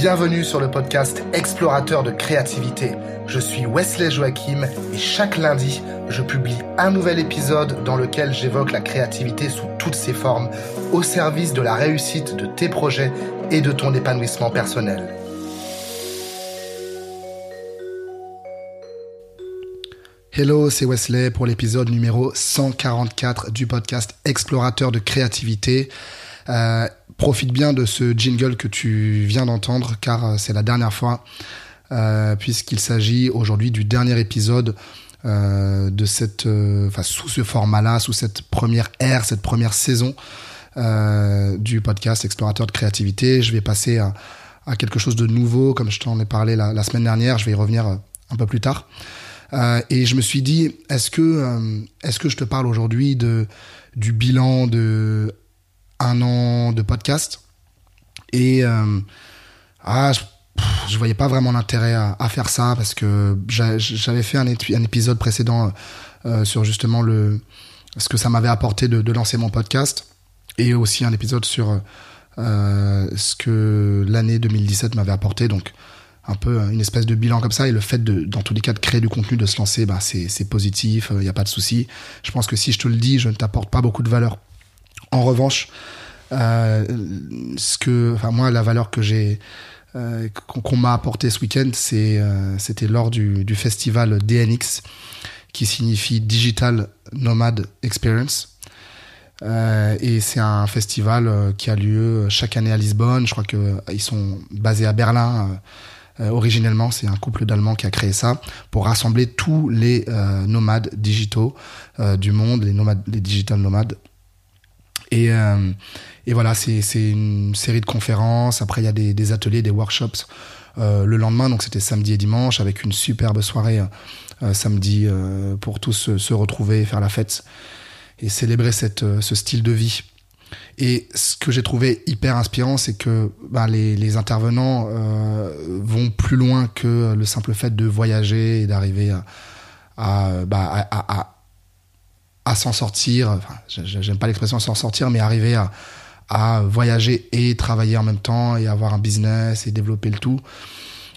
Bienvenue sur le podcast Explorateur de créativité. Je suis Wesley Joachim et chaque lundi, je publie un nouvel épisode dans lequel j'évoque la créativité sous toutes ses formes au service de la réussite de tes projets et de ton épanouissement personnel. Hello, c'est Wesley pour l'épisode numéro 144 du podcast Explorateur de créativité. Euh, profite bien de ce jingle que tu viens d'entendre car euh, c'est la dernière fois euh, puisqu'il s'agit aujourd'hui du dernier épisode de cette, enfin sous ce format-là, sous cette première ère, cette première saison du podcast Explorateur de créativité. Je vais passer à, quelque chose de nouveau, comme je t'en ai parlé la, semaine dernière. Je vais y revenir un peu plus tard. et je me suis dit, est-ce que, est-ce que je te parle aujourd'hui de du bilan de un an de podcast. Et euh, ah, je, je, voyais pas vraiment l'intérêt à, à, faire ça parce que j'avais fait un, épisode précédent euh, sur justement le ce que ça m'avait apporté de, lancer mon podcast et aussi un épisode sur euh, ce que l'année 2017 m'avait apporté. Donc un peu une espèce de bilan comme ça et le fait de dans tous les cas de créer du contenu de se lancer bah c'est positif il n'y a pas de souci je pense que si je te le dis je ne t'apporte pas beaucoup de valeur en revanche, euh, que, enfin moi, la valeur euh, qu'on m'a apporté ce week-end, euh, c'était lors du, festival DNX, qui signifie Digital Nomad Experience. Et c'est un festival qui a lieu chaque année à Lisbonne. Je crois que ils sont basés à Berlin. originellement, c'est un couple d'Allemands qui a créé ça pour rassembler tous les nomades digitaux du monde, les nomades, les digital nomades et, euh, et voilà, c'est une série de conférences. Après, il y a des, des ateliers, des workshops euh, le lendemain. Donc, c'était samedi et dimanche avec une superbe soirée euh, samedi euh, pour tous se, retrouver, faire la fête et célébrer cette, euh, ce style de vie. Et ce que j'ai trouvé hyper inspirant, c'est que bah, les, les, intervenants euh, vont plus loin que le simple fait de voyager et d'arriver à, à, bah, à, à, à s'en sortir. Enfin, j'aime pas l'expression s'en sortir, mais arriver à, à voyager et travailler en même temps et avoir un business et développer le tout.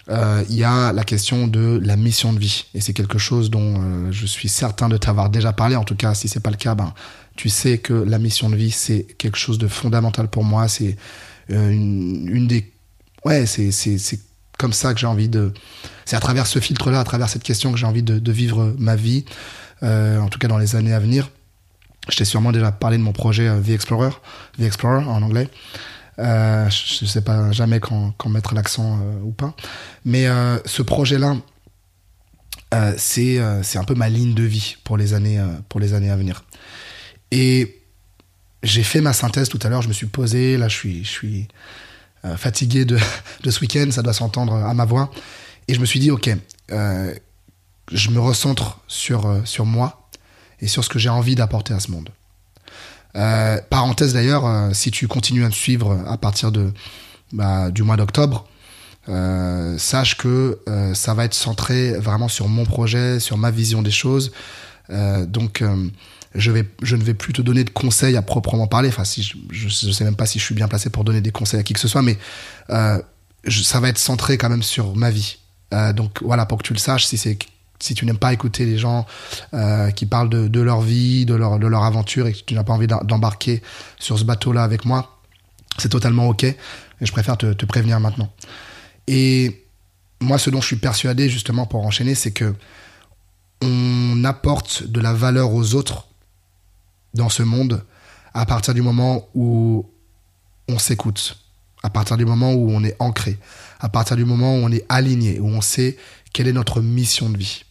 Euh, il y a la question de la mission de vie et c'est quelque chose dont euh, je suis certain de t'avoir déjà parlé. En tout cas, si c'est pas le cas, ben tu sais que la mission de vie c'est quelque chose de fondamental pour moi. C'est euh, une, des ouais, c'est c'est comme ça que j'ai envie de. C'est à travers ce filtre-là, à travers cette question que j'ai envie de vivre ma vie. Euh, en tout cas dans les années à venir. Je t'ai sûrement déjà parlé de mon projet euh, The Explorer, The Explorer en anglais. Euh, je ne sais pas jamais quand, mettre l'accent ou pas. Mais ce projet-là, c'est c'est un peu ma ligne de vie pour les années, pour les années à venir. Et j'ai fait ma synthèse tout à l'heure, je me suis posé, là je suis, je suis fatigué de, de ce week-end, ça doit s'entendre à ma voix. Et je me suis dit, ok, je me recentre sur, euh, sur moi et sur ce que j'ai envie d'apporter à ce monde. Euh, parenthèse d'ailleurs, euh, si tu continues à me suivre à partir de, bah, du mois d'octobre, sache que ça va être centré vraiment sur mon projet, sur ma vision des choses. donc, je, vais, je ne vais plus te donner de conseils à proprement parler. Enfin, si je, ne sais même pas si je suis bien placé pour donner des conseils à qui que ce soit, mais ça va être centré quand même sur ma vie. donc voilà, pour que tu le saches, si c'est si tu n'aimes pas écouter les gens euh, qui parlent de, leur vie, de leur, de leur aventure et que tu n'as pas envie d'embarquer sur ce bateau-là avec moi, c'est totalement ok. Et je préfère te, te, prévenir maintenant. Et moi, ce dont je suis persuadé, justement, pour enchaîner, c'est que on apporte de la valeur aux autres dans ce monde à partir du moment où on s'écoute, à partir du moment où on est ancré, à partir du moment où on est aligné, où on sait quelle est notre mission de vie.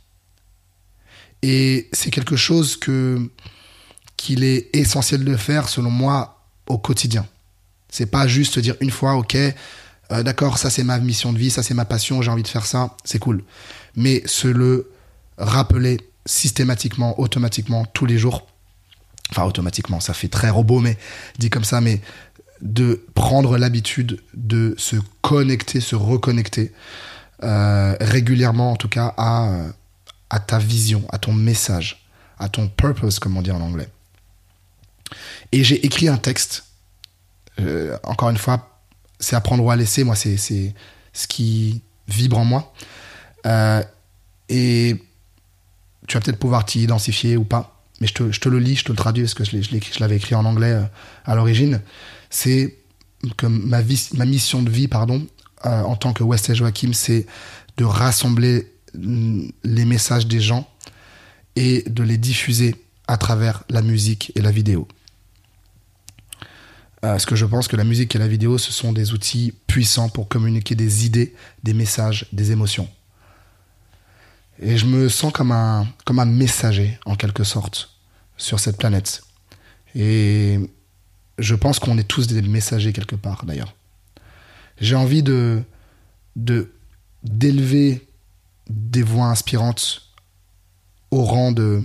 Et c'est quelque chose que qu'il est essentiel de faire, selon moi, au quotidien. C'est pas juste dire une fois, ok, euh, d'accord, ça c'est ma mission de vie, ça c'est ma passion, j'ai envie de faire ça, c'est cool. Mais se le rappeler systématiquement, automatiquement, tous les jours. Enfin, automatiquement, ça fait très robot, mais dit comme ça, mais de prendre l'habitude de se connecter, se reconnecter euh, régulièrement, en tout cas, à, euh, à ta vision, à ton message, à ton purpose, comme on dit en anglais. Et j'ai écrit un texte. Euh, encore une fois, c'est apprendre ou à laisser. Moi, c'est ce qui vibre en moi. Euh, et tu vas peut-être pouvoir t'y identifier ou pas, mais je te, je te, le lis, je te le traduis parce que je, l'avais écrit en anglais euh, à l'origine. C'est que ma, vie, ma mission de vie, pardon, en tant que Wesley Joachim, c'est de rassembler les messages des gens et de les diffuser à travers la musique et la vidéo. Euh, parce que je pense que la musique et la vidéo, ce sont des outils puissants pour communiquer des idées, des messages, des émotions. Et je me sens comme un, comme un messager, en quelque sorte, sur cette planète. Et je pense qu'on est tous des messagers quelque part, d'ailleurs. J'ai envie de d'élever des voix inspirantes au rang de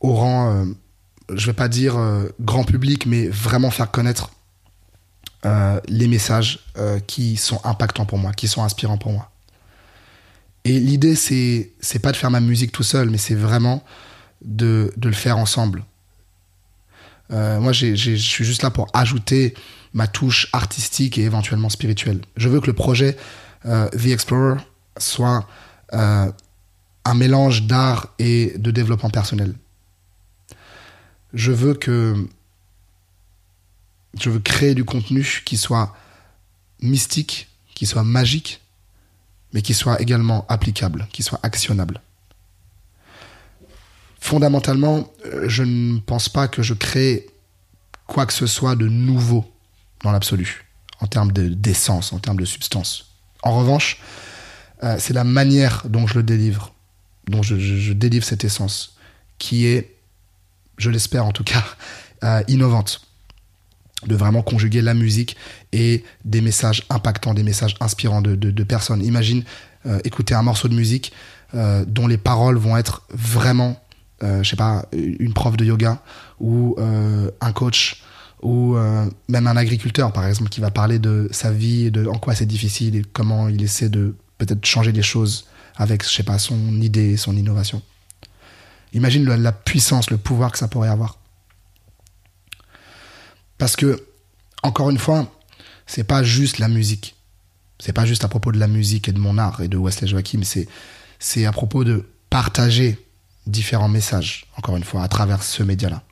au rang euh, je vais pas dire euh, grand public mais vraiment faire connaître euh, les messages qui sont impactants pour moi qui sont inspirants pour moi et l'idée c'est c'est pas de faire ma musique tout seul mais c'est vraiment de, de le faire ensemble moi je suis juste là pour ajouter ma touche artistique et éventuellement spirituelle. Je veux que le projet euh, The Explorer soit euh, un mélange d'art et de développement personnel. Je veux que je veux créer du contenu qui soit mystique, qui soit magique, mais qui soit également applicable, qui soit actionnable. Fondamentalement, euh, je ne pense pas que je crée quoi que ce soit de nouveau dans l'absolu, en termes d'essence, en termes de substance. En revanche, euh, c'est la manière dont je le délivre, dont je, délivre cette essence, qui est, je l'espère en tout cas, euh, innovante. De vraiment conjuguer la musique et des messages impactants, des messages inspirants de, personnes. Imagine euh, écouter un morceau de musique dont les paroles vont être vraiment, je sais pas, une prof de yoga ou un coach ou euh, même un agriculteur par exemple qui va parler de sa vie de en quoi c'est difficile et comment il essaie de peut-être changer les choses avec je sais pas son idée son innovation. Imagine la puissance le pouvoir que ça pourrait avoir. Parce que encore une fois c'est pas juste la musique. C'est pas juste à propos de la musique et de mon art et de Wesley Joachim c'est c'est à propos de partager différents messages encore une fois à travers ce média là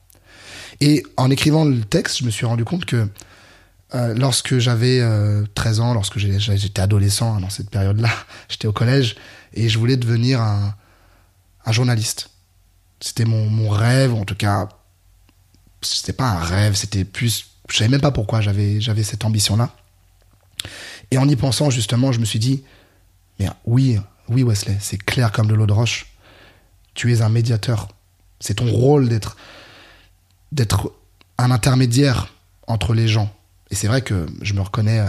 et en écrivant le texte, je me suis rendu compte que euh, lorsque j'avais 13 euh, ans, lorsque j'étais adolescent hein, dans cette période-là, j'étais au collège et je voulais devenir un, journaliste. C'était mon, mon, rêve, en tout cas, c'était pas un rêve, c'était plus. Je savais même pas pourquoi j'avais j'avais cette ambition-là. Et en y pensant, justement, je me suis dit, mais oui, oui, Wesley, c'est clair comme de l'eau de roche. Tu es un médiateur. C'est ton rôle d'être d'être un intermédiaire entre les gens. Et c'est vrai que je me reconnais euh,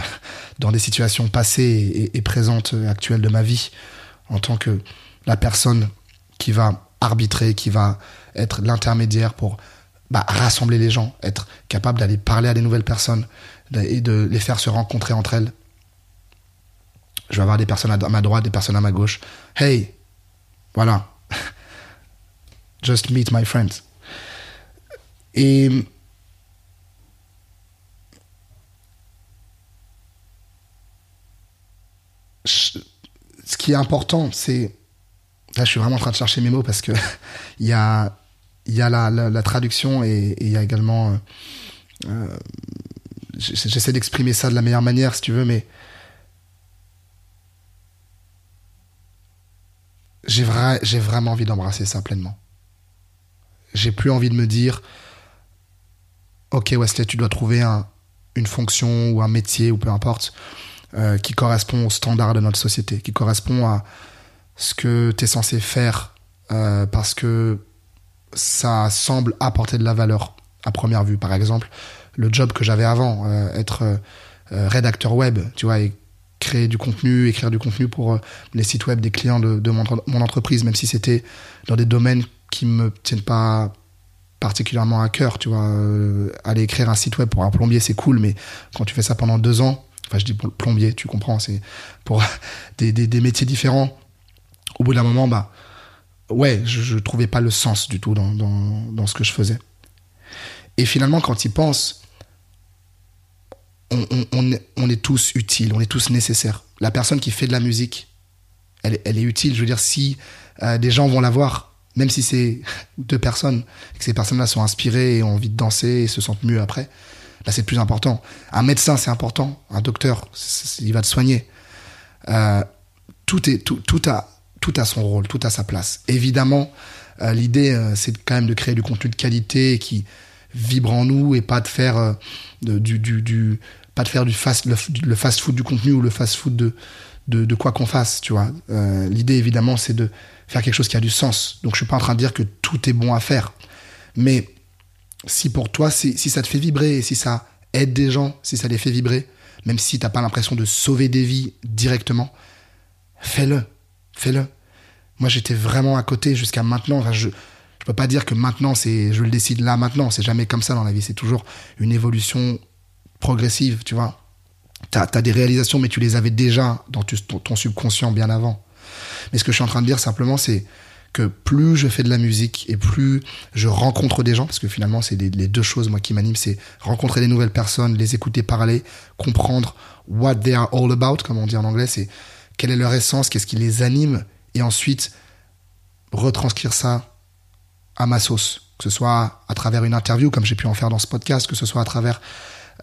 dans des situations passées et, présentes euh, actuelles de ma vie en tant que la personne qui va arbitrer, qui va être l'intermédiaire pour bah, rassembler les gens, être capable d'aller parler à des nouvelles personnes et de les faire se rencontrer entre elles. Je vais avoir des personnes à ma droite, des personnes à ma gauche. Hey, voilà. Just meet my friends. Et ce qui est important, c'est là, je suis vraiment en train de chercher mes mots parce que il y a y a la, la, traduction et il y a également euh, euh, j'essaie d'exprimer ça de la meilleure manière si tu veux mais j'ai vraiment envie d'embrasser ça pleinement. J'ai plus envie de me dire ok Wesley, tu dois trouver une fonction ou un métier ou peu importe euh, qui correspond aux standards de notre société, qui correspond à ce que tu es censé faire euh, parce que ça semble apporter de la valeur à première vue. Par exemple, le job que j'avais avant, euh, être rédacteur web, tu vois, et créer du contenu, écrire du contenu pour les sites web des clients de, mon, mon, entreprise, même si c'était dans des domaines qui me tiennent pas particulièrement à cœur, tu vois. Euh, aller écrire un site web pour un plombier, c'est cool, mais quand tu fais ça pendant deux ans, enfin je dis plombier, tu comprends, c'est pour des, des, métiers différents. Au bout d'un moment, bah ouais, je, je trouvais pas le sens du tout dans, dans, ce que je faisais. Et finalement, quand il pense, on, on, on, est, tous utiles, on est tous nécessaires. La personne qui fait de la musique, elle, elle est utile. Je veux dire, si euh, des gens vont la voir, même si c'est deux personnes, et que ces personnes-là sont inspirées et ont envie de danser et se sentent mieux après, là c'est le plus important. Un médecin, c'est important. Un docteur, il va te soigner. Euh, tout, est, tout, tout, a, tout a son rôle, tout a sa place. Évidemment, euh, l'idée, euh, c'est quand même de créer du contenu de qualité qui vibre en nous et pas de faire du, du, du, pas de faire du fast, le, fast food du contenu ou le fast food de, de, de quoi qu'on fasse, tu vois. l'idée, évidemment, c'est de faire quelque chose qui a du sens. Donc, je suis pas en train de dire que tout est bon à faire. Mais si pour toi, si, si ça te fait vibrer, si ça aide des gens, si ça les fait vibrer, même si t'as pas l'impression de sauver des vies directement, fais-le. Fais-le. Moi, j'étais vraiment à côté jusqu'à maintenant. Je, je peux pas dire que maintenant, c'est, je le décide là maintenant. C'est jamais comme ça dans la vie. C'est toujours une évolution progressive, tu vois. T'as as des réalisations, mais tu les avais déjà dans ton, subconscient bien avant. Mais ce que je suis en train de dire simplement, c'est que plus je fais de la musique et plus je rencontre des gens, parce que finalement, c'est les deux choses moi qui m'animent, c'est rencontrer des nouvelles personnes, les écouter parler, comprendre what they are all about, comme on dit en anglais, c'est quelle est leur essence, qu'est-ce qui les anime, et ensuite retranscrire ça à ma sauce, que ce soit à travers une interview comme j'ai pu en faire dans ce podcast, que ce soit à travers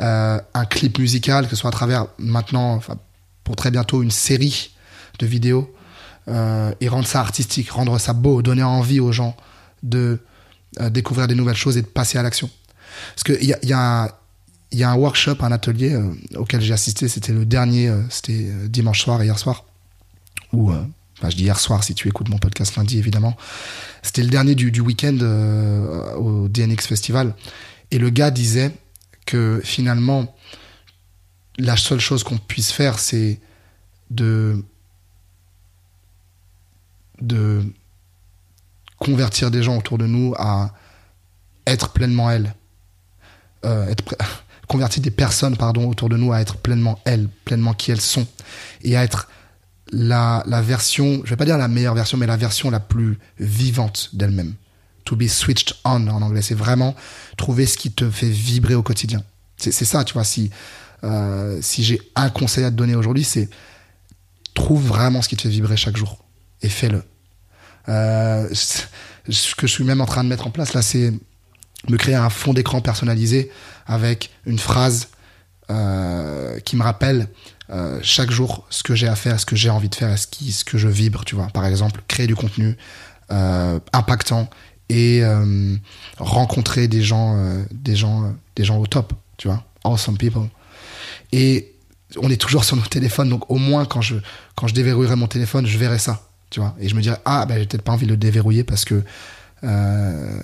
euh, un clip musical, que ce soit à travers maintenant, pour très bientôt, une série de vidéos, euh, et rendre ça artistique, rendre ça beau, donner envie aux gens de euh, découvrir des nouvelles choses et de passer à l'action. Parce qu'il y a, un workshop, un atelier auquel j'ai assisté, c'était le dernier, c'était dimanche soir, hier soir, où Enfin, je dis hier soir si tu écoutes mon podcast lundi, évidemment. C'était le dernier du, week-end euh, au DNX Festival. Et le gars disait que finalement, la seule chose qu'on puisse faire, c'est de, de convertir des gens autour de nous à être pleinement elles. Euh, convertir des personnes pardon, autour de nous à être pleinement elles, pleinement qui elles sont. Et à être la, version, je vais pas dire la meilleure version, mais la version la plus vivante d'elle-même. To be switched on en anglais, c'est vraiment trouver ce qui te fait vibrer au quotidien. C'est ça, tu vois. Si euh, si j'ai un conseil à te donner aujourd'hui, c'est trouve vraiment ce qui te fait vibrer chaque jour et fais-le. Euh, ce que je suis même en train de mettre en place là, c'est me créer un fond d'écran personnalisé avec une phrase euh, qui me rappelle euh, chaque jour ce que j'ai à faire, ce que j'ai envie de faire, ce, qui, ce que je vibre, tu vois. Par exemple, créer du contenu impactant et rencontrer des gens, des gens, des gens au top, tu vois. Awesome people. Et on est toujours sur nos téléphones, donc au moins quand je quand je déverrouillerai mon téléphone, je verrai ça, Et je me dirais ah ben j'ai peut-être pas envie de le déverrouiller parce que euh,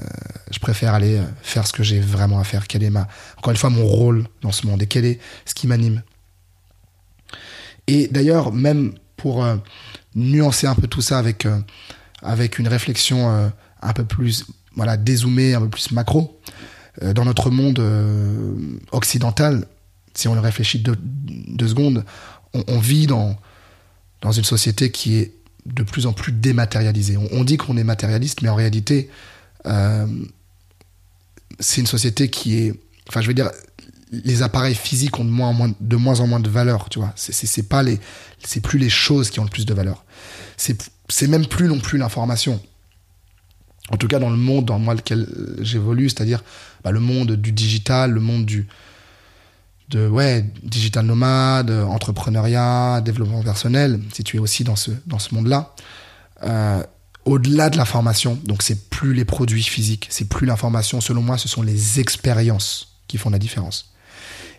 je préfère aller faire ce que j'ai vraiment à faire. Quel est ma, encore une fois, mon rôle dans ce monde et quel est ce qui m'anime. Et d'ailleurs, même pour euh, nuancer un peu tout ça avec, euh, avec une réflexion euh, un peu plus voilà, dézoomée, un peu plus macro, dans notre monde occidental, si on le réfléchit deux, deux secondes, on, on, vit dans, dans une société qui est de plus en plus dématérialisée. On, dit qu'on est matérialiste, mais en réalité, c'est une société qui est... Enfin, je veux dire, les appareils physiques ont de moins en moins de, moins, en moins de valeur, tu vois. C'est pas les, c'est plus les choses qui ont le plus de valeur. C'est même plus non plus l'information. En tout cas, dans le monde dans lequel j'évolue, c'est-à-dire bah, le monde du digital, le monde du de ouais digital nomade, entrepreneuriat, développement personnel. Si tu es aussi dans ce dans ce monde-là, euh, au-delà de l'information, donc c'est plus les produits physiques, c'est plus l'information. Selon moi, ce sont les expériences qui font la différence.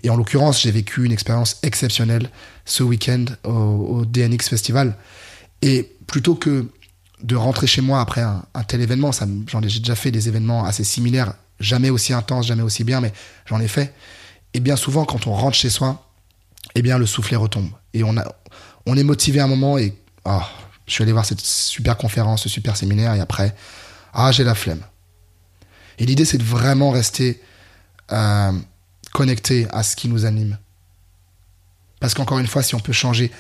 Et en l'occurrence, j'ai vécu une expérience exceptionnelle ce week-end au, DNX Festival. Et plutôt que de rentrer chez moi après un, tel événement, j'en ai déjà fait des événements assez similaires, jamais aussi intenses, jamais aussi bien, mais j'en ai fait. Et bien souvent, quand on rentre chez soi, eh bien le soufflet retombe. Et on, a, on est motivé à un moment et oh, je suis allé voir cette super conférence, ce super séminaire, et après, ah, j'ai la flemme. Et l'idée, c'est de vraiment rester euh, connecté à ce qui nous anime. Parce qu'encore une fois, si on peut changer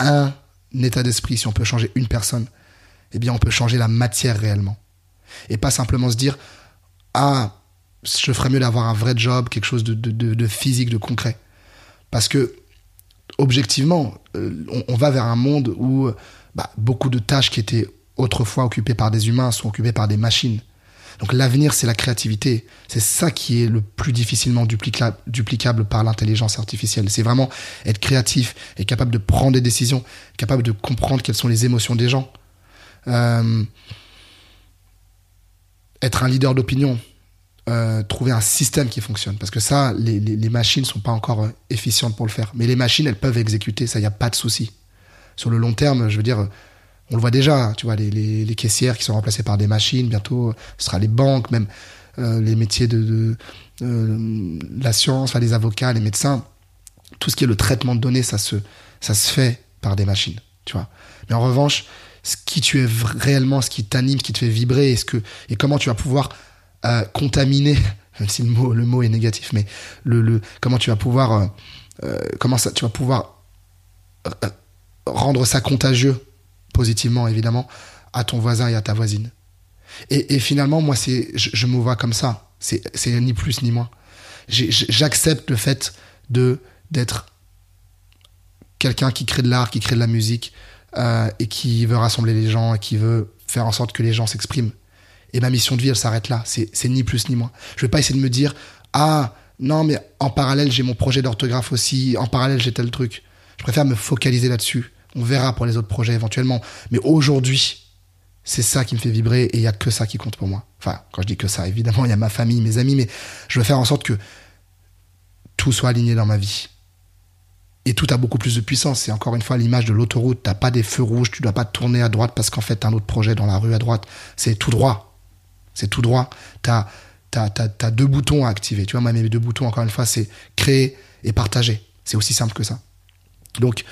un état d'esprit, si on peut changer une personne, eh bien, on peut changer la matière réellement. Et pas simplement se dire, ah, je ferais mieux d'avoir un vrai job, quelque chose de, physique, de concret. Parce que, objectivement, euh, on, va vers un monde où bah, beaucoup de tâches qui étaient autrefois occupées par des humains sont occupées par des machines. Donc l'avenir, c'est la créativité. C'est ça qui est le plus difficilement duplicable, duplicable par l'intelligence artificielle. C'est vraiment être créatif et capable de prendre des décisions, capable de comprendre quelles sont les émotions des gens. Euh, être un leader d'opinion, euh, trouver un système qui fonctionne. Parce que ça, les, les, machines sont pas encore euh, efficientes pour le faire. Mais les machines, elles peuvent exécuter, ça, il n'y a pas de souci. Sur le long terme, je veux dire, on le voit déjà, tu vois, les, les, caissières qui sont remplacées par des machines, bientôt ce sera les banques, même euh, les métiers de, de euh, la science, les avocats, les médecins, tout ce qui est le traitement de données, ça se, ça se fait par des machines, tu vois. Mais en revanche, ce qui tu es réellement, ce qui t'anime, ce qui te fait vibrer, et, ce que, et comment tu vas pouvoir euh, contaminer, même si le mot, le mot est négatif, mais le, le comment tu vas pouvoir, euh, euh, comment ça, tu vas pouvoir rendre ça contagieux positivement évidemment, à ton voisin et à ta voisine. Et, finalement, moi, c'est, je, me vois comme ça. C'est, ni plus ni moins. J'accepte le fait de d'être quelqu'un qui crée de l'art, qui crée de la musique euh, et qui veut rassembler les gens et qui veut faire en sorte que les gens s'expriment. Et ma mission de vie, elle s'arrête là. C'est, ni plus ni moins. Je vais pas essayer de me dire ah non mais en parallèle j'ai mon projet d'orthographe aussi, en parallèle j'ai tel truc. Je préfère me focaliser là-dessus. On verra pour les autres projets éventuellement. Mais aujourd'hui, c'est ça qui me fait vibrer et il n'y a que ça qui compte pour moi. Enfin, quand je dis que ça, évidemment, il y a ma famille, mes amis, mais je veux faire en sorte que tout soit aligné dans ma vie. Et tout a beaucoup plus de puissance. C'est encore une fois l'image de l'autoroute. T'as pas des feux rouges, tu dois pas tourner à droite parce qu'en fait, t'as un autre projet dans la rue à droite. C'est tout droit. C'est tout droit. T'as as, as, deux boutons à activer. Tu vois, moi, mes deux boutons, encore une fois, c'est créer et partager. C'est aussi simple que ça. Donc,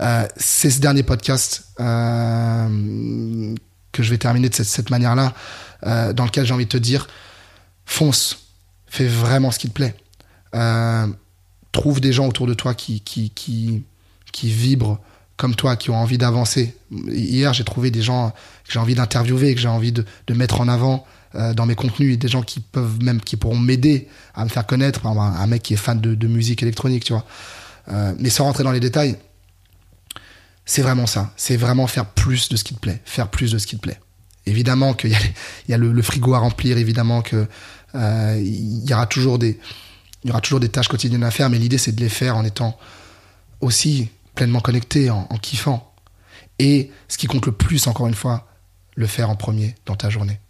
euh, c'est ce dernier podcast euh, que je vais terminer de cette, cette manière-là, euh, dans lequel j'ai envie de te dire, fonce, fais vraiment ce qui te plaît. Trouve des gens autour de toi qui, qui, qui, qui vibrent comme toi, qui ont envie d'avancer. Hier, j'ai trouvé des gens que j'ai envie d'interviewer, que j'ai envie de, de, mettre en avant euh, dans mes contenus, des gens qui peuvent même, qui pourront m'aider à me faire connaître, un, un mec qui est fan de, musique électronique, tu vois. Euh, mais sans rentrer dans les détails, c'est vraiment ça. C'est vraiment faire plus de ce qui te plaît. Faire plus de ce qui te plaît. Évidemment qu'il y a, il le, frigo à remplir, évidemment qu'il euh, y aura toujours des, il y aura toujours des tâches quotidiennes à faire, mais l'idée c'est de les faire en étant aussi pleinement connecté, en, kiffant. Et ce qui compte le plus, encore une fois, le faire en premier dans ta journée.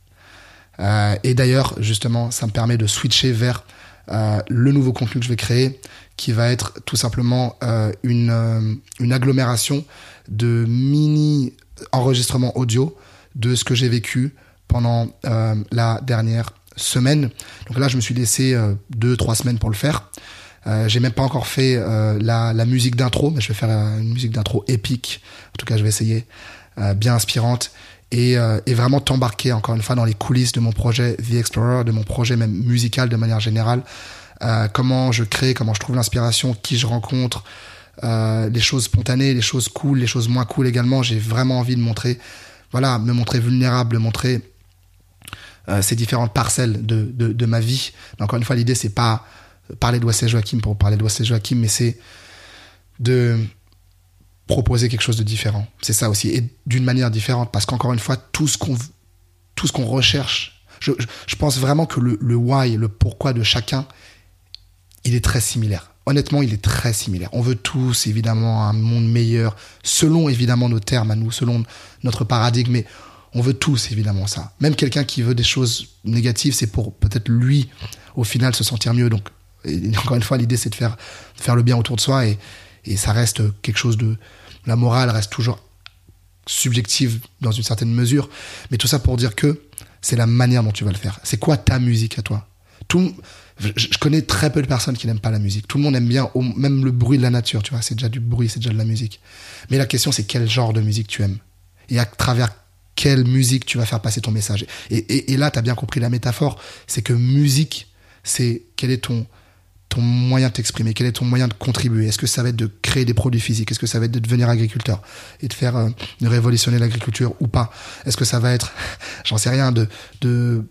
Euh, et d'ailleurs, justement, ça me permet de switcher vers euh, le nouveau contenu que je vais créer, qui va être tout simplement euh, une, agglomération de mini enregistrements audio de ce que j'ai vécu pendant la dernière semaine. Donc là, je me suis laissé deux, trois semaines pour le faire. Euh, j'ai même pas encore fait la, musique d'intro, mais je vais faire une musique d'intro épique. En tout cas, je vais essayer, bien inspirante. Et, et vraiment t'embarquer encore une fois dans les coulisses de mon projet The Explorer, de mon projet même musical de manière générale. Euh, comment je crée, comment je trouve l'inspiration, qui je rencontre, euh, les choses spontanées, les choses cool, les choses moins cool également. J'ai vraiment envie de montrer, voilà, me montrer vulnérable, montrer euh, ces différentes parcelles de, de, de, ma vie. Mais encore une fois, l'idée c'est pas parler de Wesley Joachim pour parler de Wesley Joachim, mais c'est de proposer quelque chose de différent. C'est ça aussi, et d'une manière différente, parce qu'encore une fois, tout ce qu'on recherche, je, je, je, pense vraiment que le, le why, le pourquoi de chacun il est très similaire. Honnêtement, il est très similaire. On veut tous, évidemment, un monde meilleur, selon, évidemment, nos termes à nous, selon notre paradigme, mais on veut tous, évidemment, ça. Même quelqu'un qui veut des choses négatives, c'est pour peut-être lui, au final, se sentir mieux. Donc, encore une fois, l'idée, c'est de faire, de faire le bien autour de soi et, et ça reste quelque chose de. La morale reste toujours subjective dans une certaine mesure, mais tout ça pour dire que c'est la manière dont tu vas le faire. C'est quoi ta musique à toi? Tout je connais très peu de personnes qui n'aiment pas la musique. Tout le monde aime bien, même le bruit de la nature, tu vois. C'est déjà du bruit, c'est déjà de la musique. Mais la question, c'est quel genre de musique tu aimes? Et à travers quelle musique tu vas faire passer ton message? Et, et, et là, tu as bien compris la métaphore. C'est que musique, c'est quel est ton, ton moyen de t'exprimer, quel est ton moyen de contribuer? Est-ce que ça va être de créer des produits physiques? Est-ce que ça va être de devenir agriculteur et de faire, euh, de révolutionner l'agriculture ou pas? Est-ce que ça va être, j'en sais rien, de, de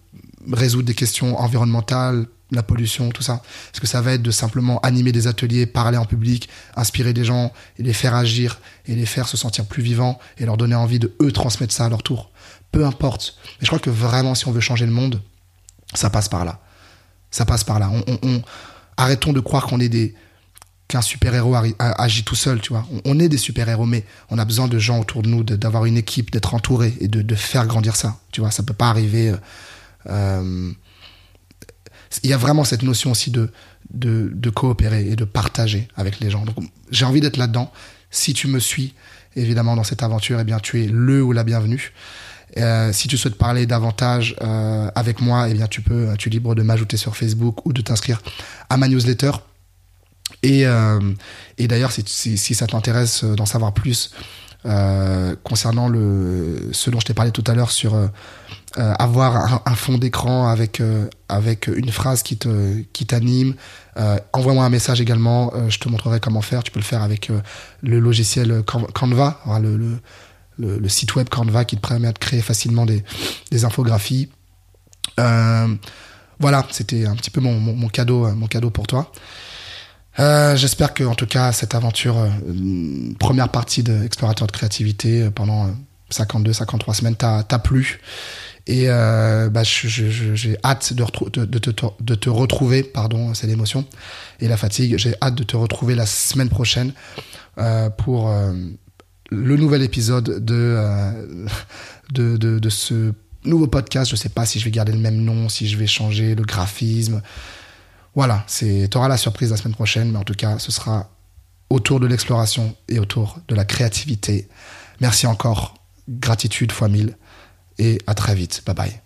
résoudre des questions environnementales la pollution, tout ça? Est-ce que ça va être de simplement animer des ateliers, parler en public, inspirer des gens et les faire agir et les faire se sentir plus vivants et leur donner envie de eux transmettre ça à leur tour? Peu importe. Mais je crois que vraiment, si on veut changer le monde, ça passe par là. Ça passe par là. Arrêtons de croire qu'on est des qu'un super-héros agit tout seul, tu vois. On, est des super-héros, mais on a besoin de gens autour de nous, d'avoir une équipe, d'être entouré et de, faire grandir ça. Tu vois, ça peut pas arriver. Euh, euh, il y a vraiment cette notion aussi de, de, coopérer et de partager avec les gens. Donc, j'ai envie d'être là-dedans. Si tu me suis, évidemment, dans cette aventure, eh bien, tu es le ou la bienvenue. Euh, si tu souhaites parler davantage euh, avec moi, eh bien, tu peux, tu es libre de m'ajouter sur Facebook ou de t'inscrire à ma newsletter. Et, euh, d'ailleurs, si, si, si, ça t'intéresse d'en savoir plus concernant le, ce dont je t'ai parlé tout à l'heure sur euh, avoir un, fond d'écran avec euh, avec une phrase qui te qui t'anime. Euh, envoie-moi un message également. je te montrerai comment faire. Tu peux le faire avec le logiciel Canva, le, site web Canva qui te permet de créer facilement des, infographies. voilà, c'était un petit peu mon, cadeau mon cadeau pour toi. J'espère que en tout cas cette aventure, première partie d'explorateur de créativité pendant 52, 53 semaines t'a plu. Et euh, bah, j'ai hâte de, de, de, te, de, retrouver, pardon, c'est l'émotion et la fatigue. J'ai hâte de te retrouver la semaine prochaine euh, pour euh, le nouvel épisode de, euh, de, de, de, ce nouveau podcast. Je sais pas si je vais garder le même nom, si je vais changer le graphisme. Voilà, c'est, t'auras la surprise la semaine prochaine, mais en tout cas, ce sera autour de l'exploration et autour de la créativité. Merci encore. Gratitude fois mille et à très vite. Bye bye.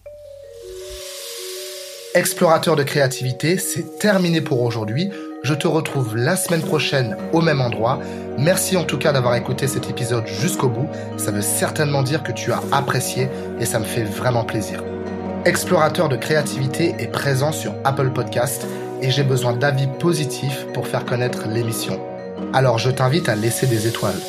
Explorateur de créativité, c'est terminé pour aujourd'hui. Je te retrouve la semaine prochaine au même endroit. Merci en tout cas d'avoir écouté cet épisode jusqu'au bout. Ça veut certainement dire que tu as apprécié et ça me fait vraiment plaisir. Explorateur de créativité est présent sur Apple Podcast et j'ai besoin d'avis positifs pour faire connaître l'émission. Alors je t'invite à laisser des étoiles.